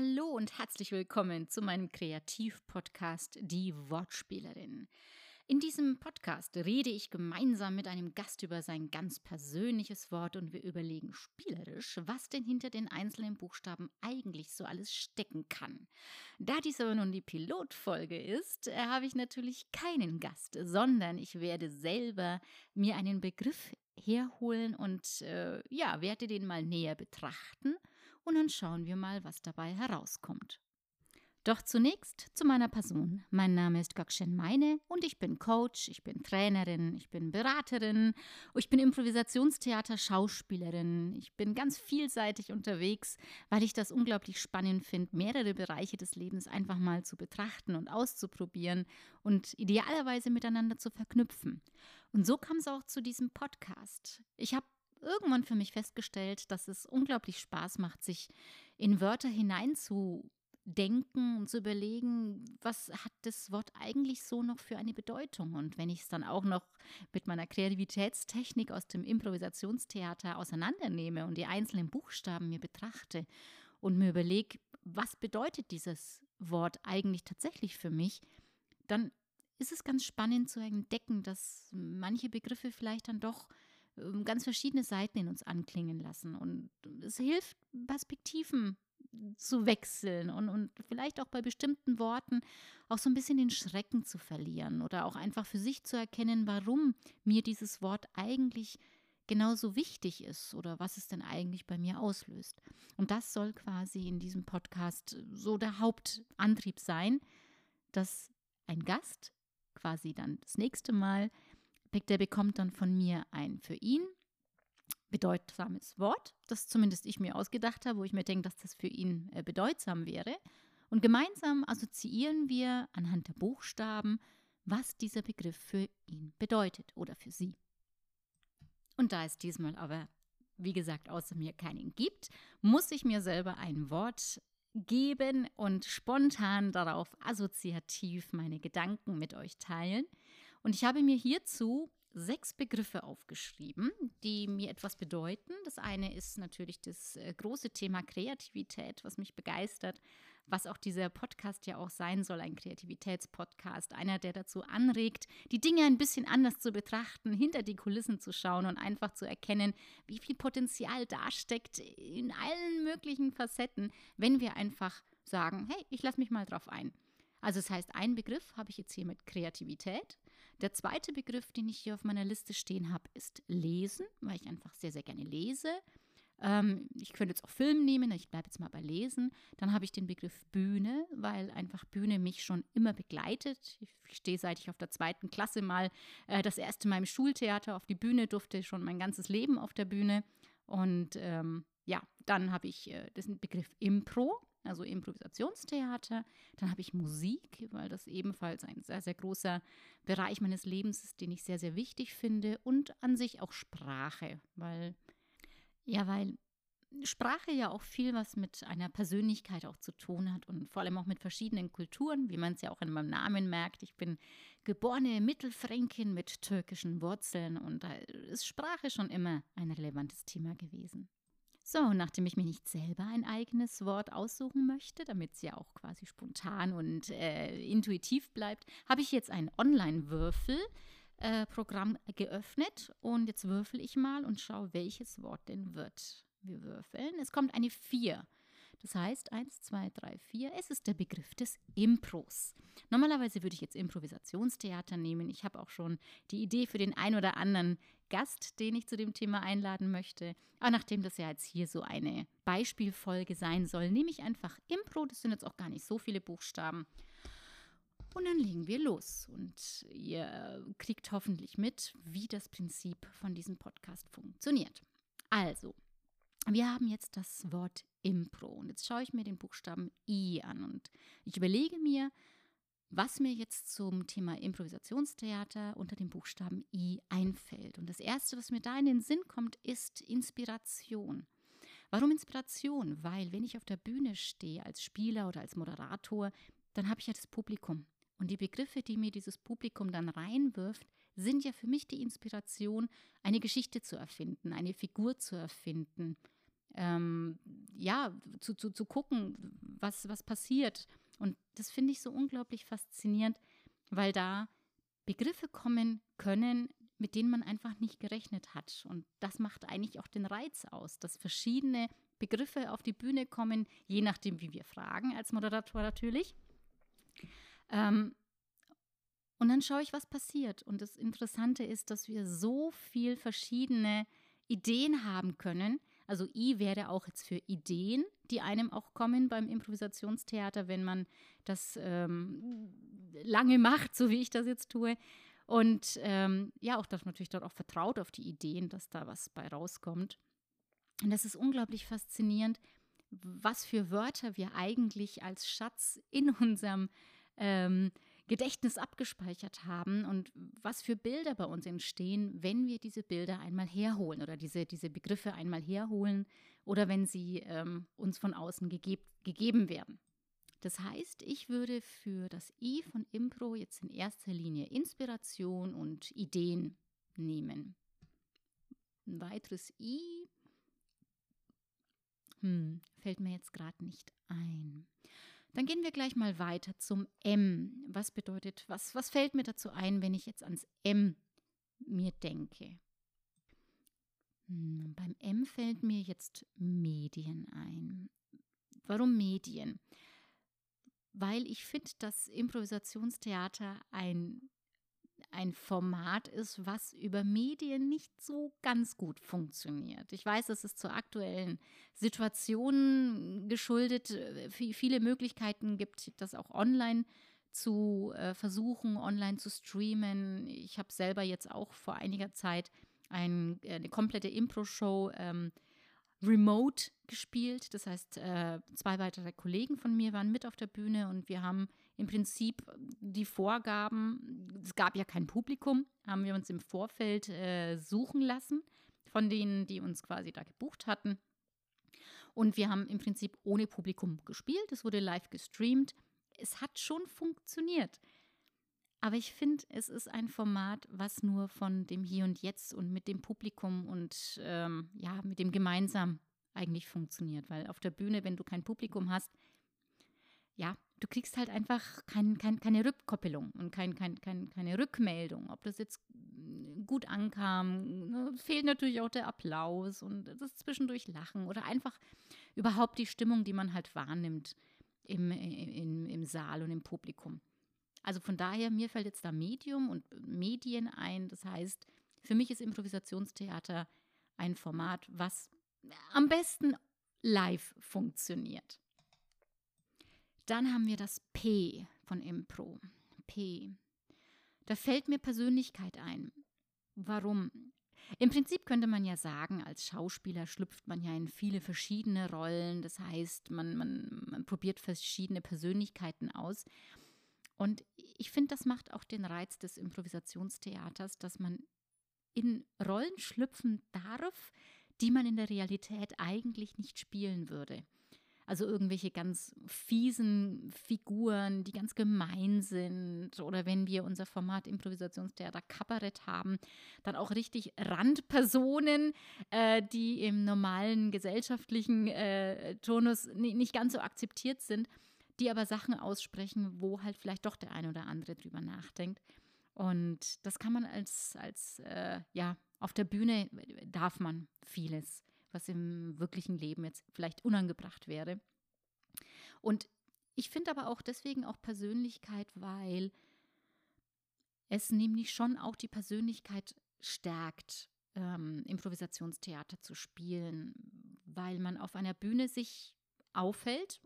und herzlich willkommen zu meinem Kreativpodcast Die Wortspielerin. In diesem Podcast rede ich gemeinsam mit einem Gast über sein ganz persönliches Wort und wir überlegen spielerisch, was denn hinter den einzelnen Buchstaben eigentlich so alles stecken kann. Da dies aber nun die Pilotfolge ist, habe ich natürlich keinen Gast, sondern ich werde selber mir einen Begriff herholen und äh, ja, werde den mal näher betrachten und dann schauen wir mal, was dabei herauskommt. Doch zunächst zu meiner Person. Mein Name ist Gökşen Meine und ich bin Coach, ich bin Trainerin, ich bin Beraterin, ich bin Improvisationstheater Schauspielerin. Ich bin ganz vielseitig unterwegs, weil ich das unglaublich spannend finde, mehrere Bereiche des Lebens einfach mal zu betrachten und auszuprobieren und idealerweise miteinander zu verknüpfen. Und so kam es auch zu diesem Podcast. Ich habe irgendwann für mich festgestellt, dass es unglaublich Spaß macht, sich in Wörter hinein zu denken und zu überlegen, was hat das Wort eigentlich so noch für eine Bedeutung? Und wenn ich es dann auch noch mit meiner Kreativitätstechnik aus dem Improvisationstheater auseinandernehme und die einzelnen Buchstaben mir betrachte und mir überlege, was bedeutet dieses Wort eigentlich tatsächlich für mich, dann ist es ganz spannend zu entdecken, dass manche Begriffe vielleicht dann doch ganz verschiedene Seiten in uns anklingen lassen. Und es hilft, Perspektiven zu wechseln und, und vielleicht auch bei bestimmten Worten auch so ein bisschen den Schrecken zu verlieren oder auch einfach für sich zu erkennen, warum mir dieses Wort eigentlich genauso wichtig ist oder was es denn eigentlich bei mir auslöst. Und das soll quasi in diesem Podcast so der Hauptantrieb sein, dass ein Gast quasi dann das nächste Mal, der bekommt dann von mir ein für ihn bedeutsames Wort, das zumindest ich mir ausgedacht habe, wo ich mir denke, dass das für ihn äh, bedeutsam wäre. Und gemeinsam assoziieren wir anhand der Buchstaben, was dieser Begriff für ihn bedeutet oder für sie. Und da es diesmal aber, wie gesagt, außer mir keinen gibt, muss ich mir selber ein Wort geben und spontan darauf assoziativ meine Gedanken mit euch teilen. Und ich habe mir hierzu sechs Begriffe aufgeschrieben, die mir etwas bedeuten. Das eine ist natürlich das äh, große Thema Kreativität, was mich begeistert, was auch dieser Podcast ja auch sein soll, ein Kreativitätspodcast, einer, der dazu anregt, die Dinge ein bisschen anders zu betrachten, hinter die Kulissen zu schauen und einfach zu erkennen, wie viel Potenzial da steckt in allen möglichen Facetten, wenn wir einfach sagen, hey, ich lasse mich mal drauf ein. Also das heißt, ein Begriff habe ich jetzt hier mit Kreativität. Der zweite Begriff, den ich hier auf meiner Liste stehen habe, ist Lesen, weil ich einfach sehr, sehr gerne lese. Ähm, ich könnte jetzt auch Film nehmen, ich bleibe jetzt mal bei Lesen. Dann habe ich den Begriff Bühne, weil einfach Bühne mich schon immer begleitet. Ich stehe seit ich auf der zweiten Klasse mal äh, das erste Mal im Schultheater auf die Bühne, durfte schon mein ganzes Leben auf der Bühne. Und ähm, ja, dann habe ich äh, den Begriff Impro also Improvisationstheater. Dann habe ich Musik, weil das ebenfalls ein sehr, sehr großer Bereich meines Lebens ist, den ich sehr, sehr wichtig finde. Und an sich auch Sprache, weil, ja, weil Sprache ja auch viel was mit einer Persönlichkeit auch zu tun hat und vor allem auch mit verschiedenen Kulturen, wie man es ja auch in meinem Namen merkt. Ich bin geborene Mittelfränkin mit türkischen Wurzeln und da ist Sprache schon immer ein relevantes Thema gewesen. So, nachdem ich mir nicht selber ein eigenes Wort aussuchen möchte, damit es ja auch quasi spontan und äh, intuitiv bleibt, habe ich jetzt ein Online-Würfel-Programm äh, geöffnet und jetzt würfel ich mal und schaue, welches Wort denn wird. Wir würfeln. Es kommt eine 4. Das heißt, 1, 2, 3, 4, es ist der Begriff des Impros. Normalerweise würde ich jetzt Improvisationstheater nehmen. Ich habe auch schon die Idee für den ein oder anderen Gast, den ich zu dem Thema einladen möchte. Aber nachdem das ja jetzt hier so eine Beispielfolge sein soll, nehme ich einfach Impro. Das sind jetzt auch gar nicht so viele Buchstaben. Und dann legen wir los. Und ihr kriegt hoffentlich mit, wie das Prinzip von diesem Podcast funktioniert. Also, wir haben jetzt das Wort Impro. Und jetzt schaue ich mir den Buchstaben I an und ich überlege mir, was mir jetzt zum Thema Improvisationstheater unter dem Buchstaben I einfällt. Und das Erste, was mir da in den Sinn kommt, ist Inspiration. Warum Inspiration? Weil wenn ich auf der Bühne stehe als Spieler oder als Moderator, dann habe ich ja das Publikum. Und die Begriffe, die mir dieses Publikum dann reinwirft, sind ja für mich die Inspiration, eine Geschichte zu erfinden, eine Figur zu erfinden, ähm, ja, zu, zu, zu gucken, was, was passiert. Und das finde ich so unglaublich faszinierend, weil da Begriffe kommen können, mit denen man einfach nicht gerechnet hat. Und das macht eigentlich auch den Reiz aus, dass verschiedene Begriffe auf die Bühne kommen, je nachdem, wie wir fragen, als Moderator natürlich. Ähm, und dann schaue ich, was passiert. Und das Interessante ist, dass wir so viel verschiedene Ideen haben können. Also I wäre auch jetzt für Ideen, die einem auch kommen beim Improvisationstheater, wenn man das ähm, lange macht, so wie ich das jetzt tue. Und ähm, ja, auch, dass man natürlich dort auch vertraut auf die Ideen, dass da was bei rauskommt. Und das ist unglaublich faszinierend, was für Wörter wir eigentlich als Schatz in unserem ähm, Gedächtnis abgespeichert haben und was für Bilder bei uns entstehen, wenn wir diese Bilder einmal herholen oder diese, diese Begriffe einmal herholen oder wenn sie ähm, uns von außen gegeb, gegeben werden. Das heißt, ich würde für das I von Impro jetzt in erster Linie Inspiration und Ideen nehmen. Ein weiteres I hm, fällt mir jetzt gerade nicht ein. Dann gehen wir gleich mal weiter zum M. Was bedeutet, was, was fällt mir dazu ein, wenn ich jetzt ans M mir denke? Hm, beim M fällt mir jetzt Medien ein. Warum Medien? Weil ich finde, dass Improvisationstheater ein ein Format ist, was über Medien nicht so ganz gut funktioniert. Ich weiß, es ist zur aktuellen Situation geschuldet, äh, viele Möglichkeiten gibt, das auch online zu äh, versuchen, online zu streamen. Ich habe selber jetzt auch vor einiger Zeit ein, äh, eine komplette Impro-Show ähm, remote gespielt. Das heißt, äh, zwei weitere Kollegen von mir waren mit auf der Bühne und wir haben im Prinzip die Vorgaben, es gab ja kein Publikum, haben wir uns im Vorfeld äh, suchen lassen von denen, die uns quasi da gebucht hatten. Und wir haben im Prinzip ohne Publikum gespielt. Es wurde live gestreamt. Es hat schon funktioniert. Aber ich finde, es ist ein Format, was nur von dem Hier und Jetzt und mit dem Publikum und ähm, ja, mit dem gemeinsam eigentlich funktioniert. Weil auf der Bühne, wenn du kein Publikum hast, ja, du kriegst halt einfach kein, kein, keine Rückkoppelung und kein, kein, kein, keine Rückmeldung, ob das jetzt gut ankam. Ne, fehlt natürlich auch der Applaus und das zwischendurch Lachen oder einfach überhaupt die Stimmung, die man halt wahrnimmt im, im, im Saal und im Publikum. Also von daher, mir fällt jetzt da Medium und Medien ein. Das heißt, für mich ist Improvisationstheater ein Format, was am besten live funktioniert. Dann haben wir das P von Impro. P. Da fällt mir Persönlichkeit ein. Warum? Im Prinzip könnte man ja sagen, als Schauspieler schlüpft man ja in viele verschiedene Rollen. Das heißt, man, man, man probiert verschiedene Persönlichkeiten aus. Und ich finde, das macht auch den Reiz des Improvisationstheaters, dass man in Rollen schlüpfen darf, die man in der Realität eigentlich nicht spielen würde. Also irgendwelche ganz fiesen Figuren, die ganz gemein sind. Oder wenn wir unser Format Improvisationstheater Kabarett haben, dann auch richtig Randpersonen, äh, die im normalen gesellschaftlichen äh, Turnus nicht ganz so akzeptiert sind, die aber Sachen aussprechen, wo halt vielleicht doch der eine oder andere drüber nachdenkt. Und das kann man als, als äh, ja, auf der Bühne darf man vieles was im wirklichen Leben jetzt vielleicht unangebracht wäre. Und ich finde aber auch deswegen auch Persönlichkeit, weil es nämlich schon auch die Persönlichkeit stärkt, ähm, Improvisationstheater zu spielen, weil man auf einer Bühne sich aufhält,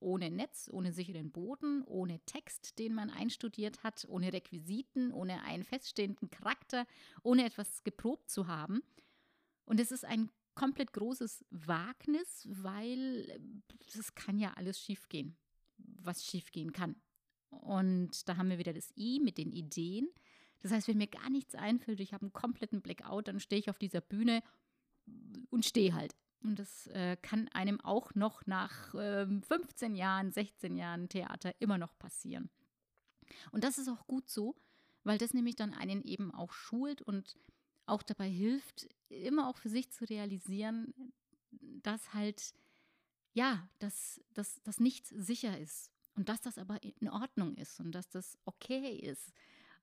ohne Netz, ohne sicheren Boden, ohne Text, den man einstudiert hat, ohne Requisiten, ohne einen feststehenden Charakter, ohne etwas geprobt zu haben. Und es ist ein komplett großes Wagnis, weil es kann ja alles schiefgehen, was schiefgehen kann. Und da haben wir wieder das I mit den Ideen. Das heißt, wenn mir gar nichts einfällt, ich habe einen kompletten Blackout, dann stehe ich auf dieser Bühne und stehe halt. Und das äh, kann einem auch noch nach äh, 15 Jahren, 16 Jahren Theater immer noch passieren. Und das ist auch gut so, weil das nämlich dann einen eben auch schult und auch dabei hilft, immer auch für sich zu realisieren, dass halt, ja, dass, dass, dass nichts sicher ist und dass das aber in Ordnung ist und dass das okay ist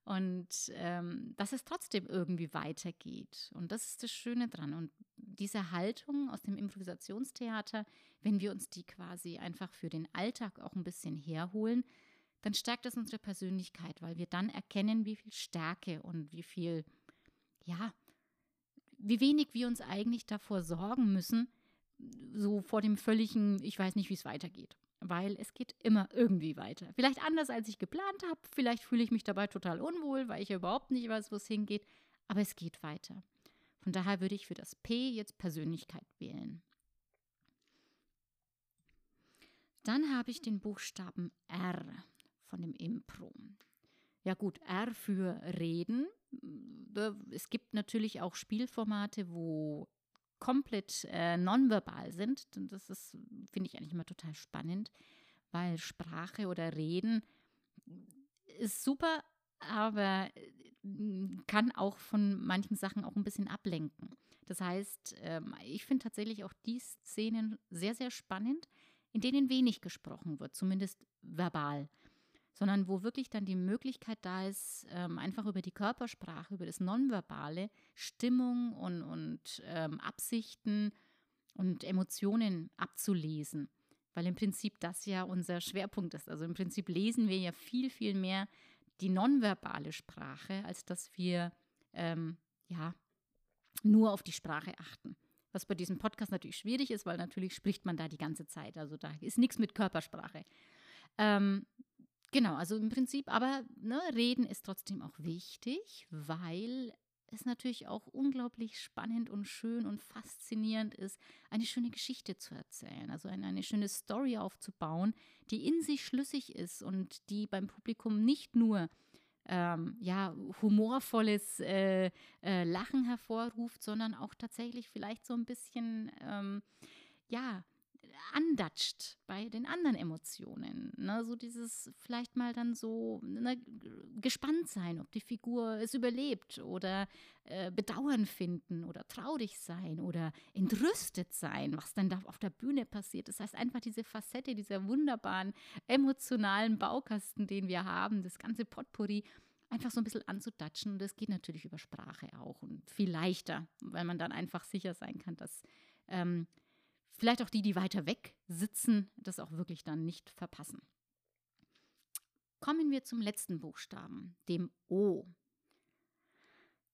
und ähm, dass es trotzdem irgendwie weitergeht. Und das ist das Schöne dran. Und diese Haltung aus dem Improvisationstheater, wenn wir uns die quasi einfach für den Alltag auch ein bisschen herholen, dann stärkt das unsere Persönlichkeit, weil wir dann erkennen, wie viel Stärke und wie viel, ja, wie wenig wir uns eigentlich davor sorgen müssen, so vor dem völligen, ich weiß nicht, wie es weitergeht weil es geht immer irgendwie weiter. Vielleicht anders, als ich geplant habe, vielleicht fühle ich mich dabei total unwohl, weil ich ja überhaupt nicht weiß, wo es hingeht, aber es geht weiter. Von daher würde ich für das P jetzt Persönlichkeit wählen. Dann habe ich den Buchstaben R von dem Impro. Ja gut, R für Reden. Es gibt natürlich auch Spielformate, wo komplett äh, nonverbal sind. Das ist, finde ich eigentlich immer total spannend, weil Sprache oder Reden ist super, aber äh, kann auch von manchen Sachen auch ein bisschen ablenken. Das heißt, ähm, ich finde tatsächlich auch die Szenen sehr, sehr spannend, in denen wenig gesprochen wird, zumindest verbal sondern wo wirklich dann die Möglichkeit da ist, ähm, einfach über die Körpersprache, über das Nonverbale Stimmung und, und ähm, Absichten und Emotionen abzulesen. Weil im Prinzip das ja unser Schwerpunkt ist. Also im Prinzip lesen wir ja viel, viel mehr die nonverbale Sprache, als dass wir ähm, ja nur auf die Sprache achten. Was bei diesem Podcast natürlich schwierig ist, weil natürlich spricht man da die ganze Zeit. Also da ist nichts mit Körpersprache. Ähm, Genau, also im Prinzip, aber ne, reden ist trotzdem auch wichtig, weil es natürlich auch unglaublich spannend und schön und faszinierend ist, eine schöne Geschichte zu erzählen, also eine, eine schöne Story aufzubauen, die in sich schlüssig ist und die beim Publikum nicht nur ähm, ja, humorvolles äh, äh, Lachen hervorruft, sondern auch tatsächlich vielleicht so ein bisschen, ähm, ja, andatscht bei den anderen Emotionen. Ne? So dieses vielleicht mal dann so ne, gespannt sein, ob die Figur es überlebt oder äh, Bedauern finden oder traurig sein oder entrüstet sein, was dann da auf der Bühne passiert. Das heißt einfach diese Facette, dieser wunderbaren emotionalen Baukasten, den wir haben, das ganze Potpourri einfach so ein bisschen anzudatschen. Und das geht natürlich über Sprache auch und viel leichter, weil man dann einfach sicher sein kann, dass ähm, vielleicht auch die, die weiter weg sitzen, das auch wirklich dann nicht verpassen. Kommen wir zum letzten Buchstaben, dem O.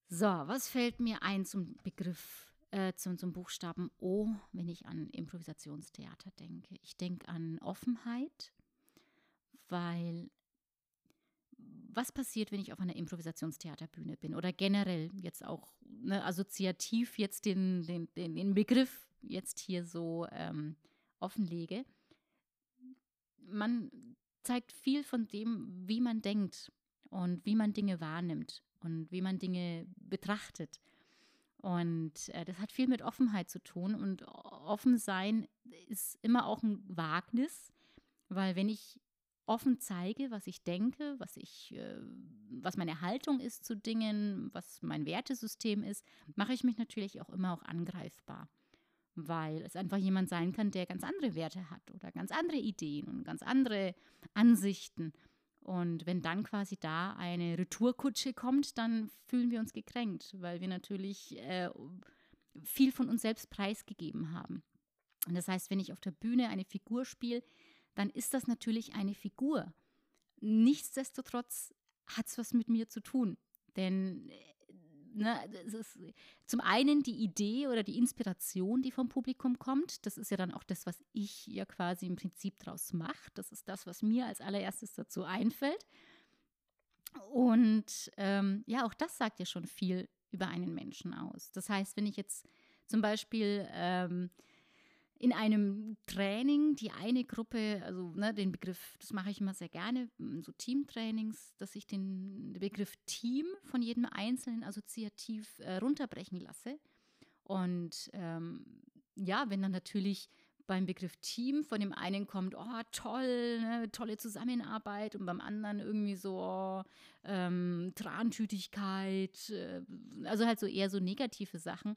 So, was fällt mir ein zum Begriff, äh, zum, zum Buchstaben O, wenn ich an Improvisationstheater denke? Ich denke an Offenheit, weil was passiert, wenn ich auf einer Improvisationstheaterbühne bin oder generell jetzt auch ne, assoziativ jetzt den, den, den, den Begriff jetzt hier so ähm, offenlege. Man zeigt viel von dem, wie man denkt und wie man Dinge wahrnimmt und wie man Dinge betrachtet. Und äh, das hat viel mit Offenheit zu tun. Und offen sein ist immer auch ein Wagnis, weil wenn ich offen zeige, was ich denke, was ich, äh, was meine Haltung ist zu Dingen, was mein Wertesystem ist, mache ich mich natürlich auch immer auch angreifbar weil es einfach jemand sein kann, der ganz andere Werte hat oder ganz andere Ideen und ganz andere Ansichten. Und wenn dann quasi da eine Retourkutsche kommt, dann fühlen wir uns gekränkt, weil wir natürlich äh, viel von uns selbst preisgegeben haben. Und das heißt, wenn ich auf der Bühne eine Figur spiele, dann ist das natürlich eine Figur. Nichtsdestotrotz hat es was mit mir zu tun. Denn ne, es ist zum einen die Idee oder die Inspiration, die vom Publikum kommt. Das ist ja dann auch das, was ich ja quasi im Prinzip draus mache. Das ist das, was mir als allererstes dazu einfällt. Und ähm, ja, auch das sagt ja schon viel über einen Menschen aus. Das heißt, wenn ich jetzt zum Beispiel ähm, in einem Training die eine Gruppe, also ne, den Begriff, das mache ich immer sehr gerne, so Teamtrainings, dass ich den Begriff Team von jedem Einzelnen assoziativ äh, runterbrechen lasse. Und ähm, ja, wenn dann natürlich beim Begriff Team von dem einen kommt, oh toll, ne, tolle Zusammenarbeit und beim anderen irgendwie so oh, ähm, Trantütigkeit, äh, also halt so eher so negative Sachen,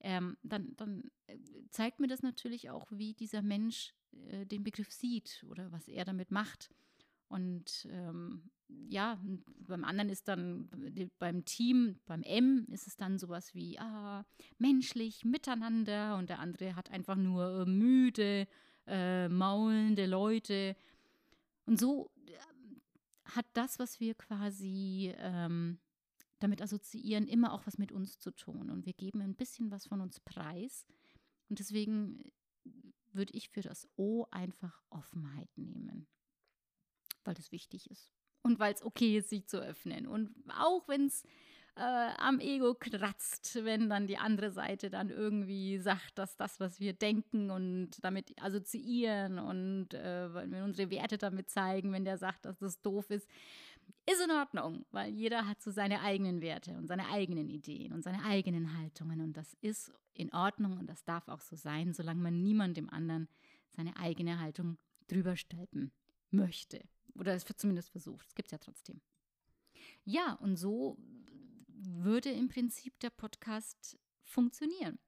ähm, dann, dann äh, zeigt mir das natürlich auch, wie dieser Mensch äh, den Begriff sieht oder was er damit macht. Und ähm, ja, beim anderen ist dann, beim Team, beim M ist es dann sowas wie, ah, menschlich, miteinander und der andere hat einfach nur äh, müde, äh, maulende Leute. Und so äh, hat das, was wir quasi ähm, damit assoziieren, immer auch was mit uns zu tun. Und wir geben ein bisschen was von uns preis. Und deswegen würde ich für das O einfach Offenheit nehmen, weil das wichtig ist. Und weil es okay ist, sich zu öffnen. Und auch wenn es äh, am Ego kratzt, wenn dann die andere Seite dann irgendwie sagt, dass das, was wir denken und damit assoziieren und äh, wenn wir unsere Werte damit zeigen, wenn der sagt, dass das doof ist, ist in Ordnung, weil jeder hat so seine eigenen Werte und seine eigenen Ideen und seine eigenen Haltungen und das ist in Ordnung und das darf auch so sein, solange man niemandem anderen seine eigene Haltung drüber stülpen möchte oder es zumindest versucht. Es gibt es ja trotzdem. Ja, und so würde im Prinzip der Podcast funktionieren.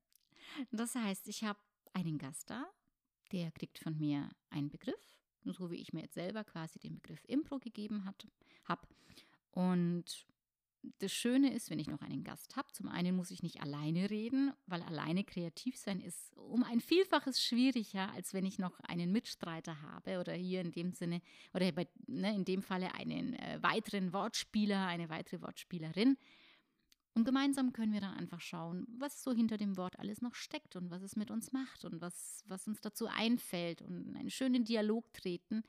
Das heißt, ich habe einen Gast da, der kriegt von mir einen Begriff, so wie ich mir jetzt selber quasi den Begriff Impro gegeben habe. Und das Schöne ist, wenn ich noch einen Gast habe, zum einen muss ich nicht alleine reden, weil alleine kreativ sein ist um ein Vielfaches schwieriger, als wenn ich noch einen Mitstreiter habe oder hier in dem Sinne oder bei, ne, in dem Falle einen äh, weiteren Wortspieler, eine weitere Wortspielerin. Und gemeinsam können wir dann einfach schauen, was so hinter dem Wort alles noch steckt und was es mit uns macht und was, was uns dazu einfällt und in einen schönen Dialog treten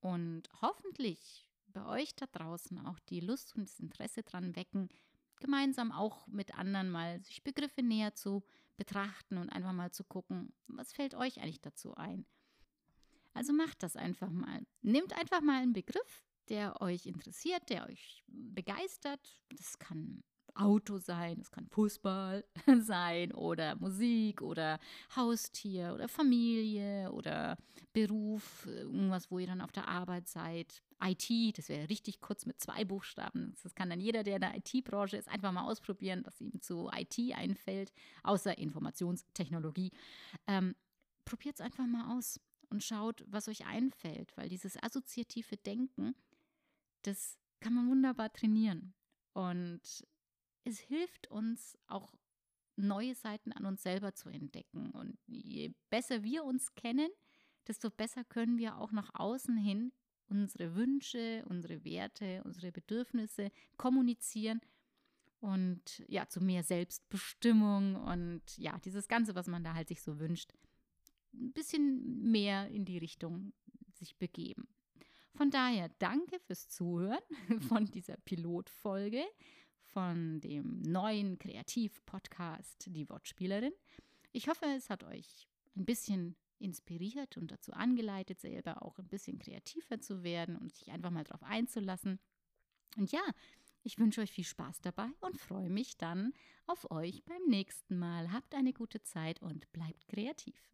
und hoffentlich bei euch da draußen auch die Lust und das Interesse dran wecken, gemeinsam auch mit anderen mal sich Begriffe näher zu betrachten und einfach mal zu gucken, was fällt euch eigentlich dazu ein. Also macht das einfach mal. Nehmt einfach mal einen Begriff, der euch interessiert, der euch begeistert. Das kann Auto sein, es kann Fußball sein oder Musik oder Haustier oder Familie oder Beruf, irgendwas, wo ihr dann auf der Arbeit seid. IT, das wäre richtig kurz mit zwei Buchstaben. Das kann dann jeder, der in der IT-Branche ist, einfach mal ausprobieren, was ihm zu IT einfällt, außer Informationstechnologie. Ähm, Probiert es einfach mal aus und schaut, was euch einfällt, weil dieses assoziative Denken, das kann man wunderbar trainieren. Und es hilft uns auch neue Seiten an uns selber zu entdecken. Und je besser wir uns kennen, desto besser können wir auch nach außen hin unsere Wünsche, unsere Werte, unsere Bedürfnisse kommunizieren und ja, zu mehr Selbstbestimmung und ja, dieses Ganze, was man da halt sich so wünscht, ein bisschen mehr in die Richtung sich begeben. Von daher danke fürs Zuhören von dieser Pilotfolge von dem neuen Kreativ-Podcast Die Wortspielerin. Ich hoffe, es hat euch ein bisschen inspiriert und dazu angeleitet, selber auch ein bisschen kreativer zu werden und sich einfach mal darauf einzulassen. Und ja, ich wünsche euch viel Spaß dabei und freue mich dann auf euch beim nächsten Mal. Habt eine gute Zeit und bleibt kreativ.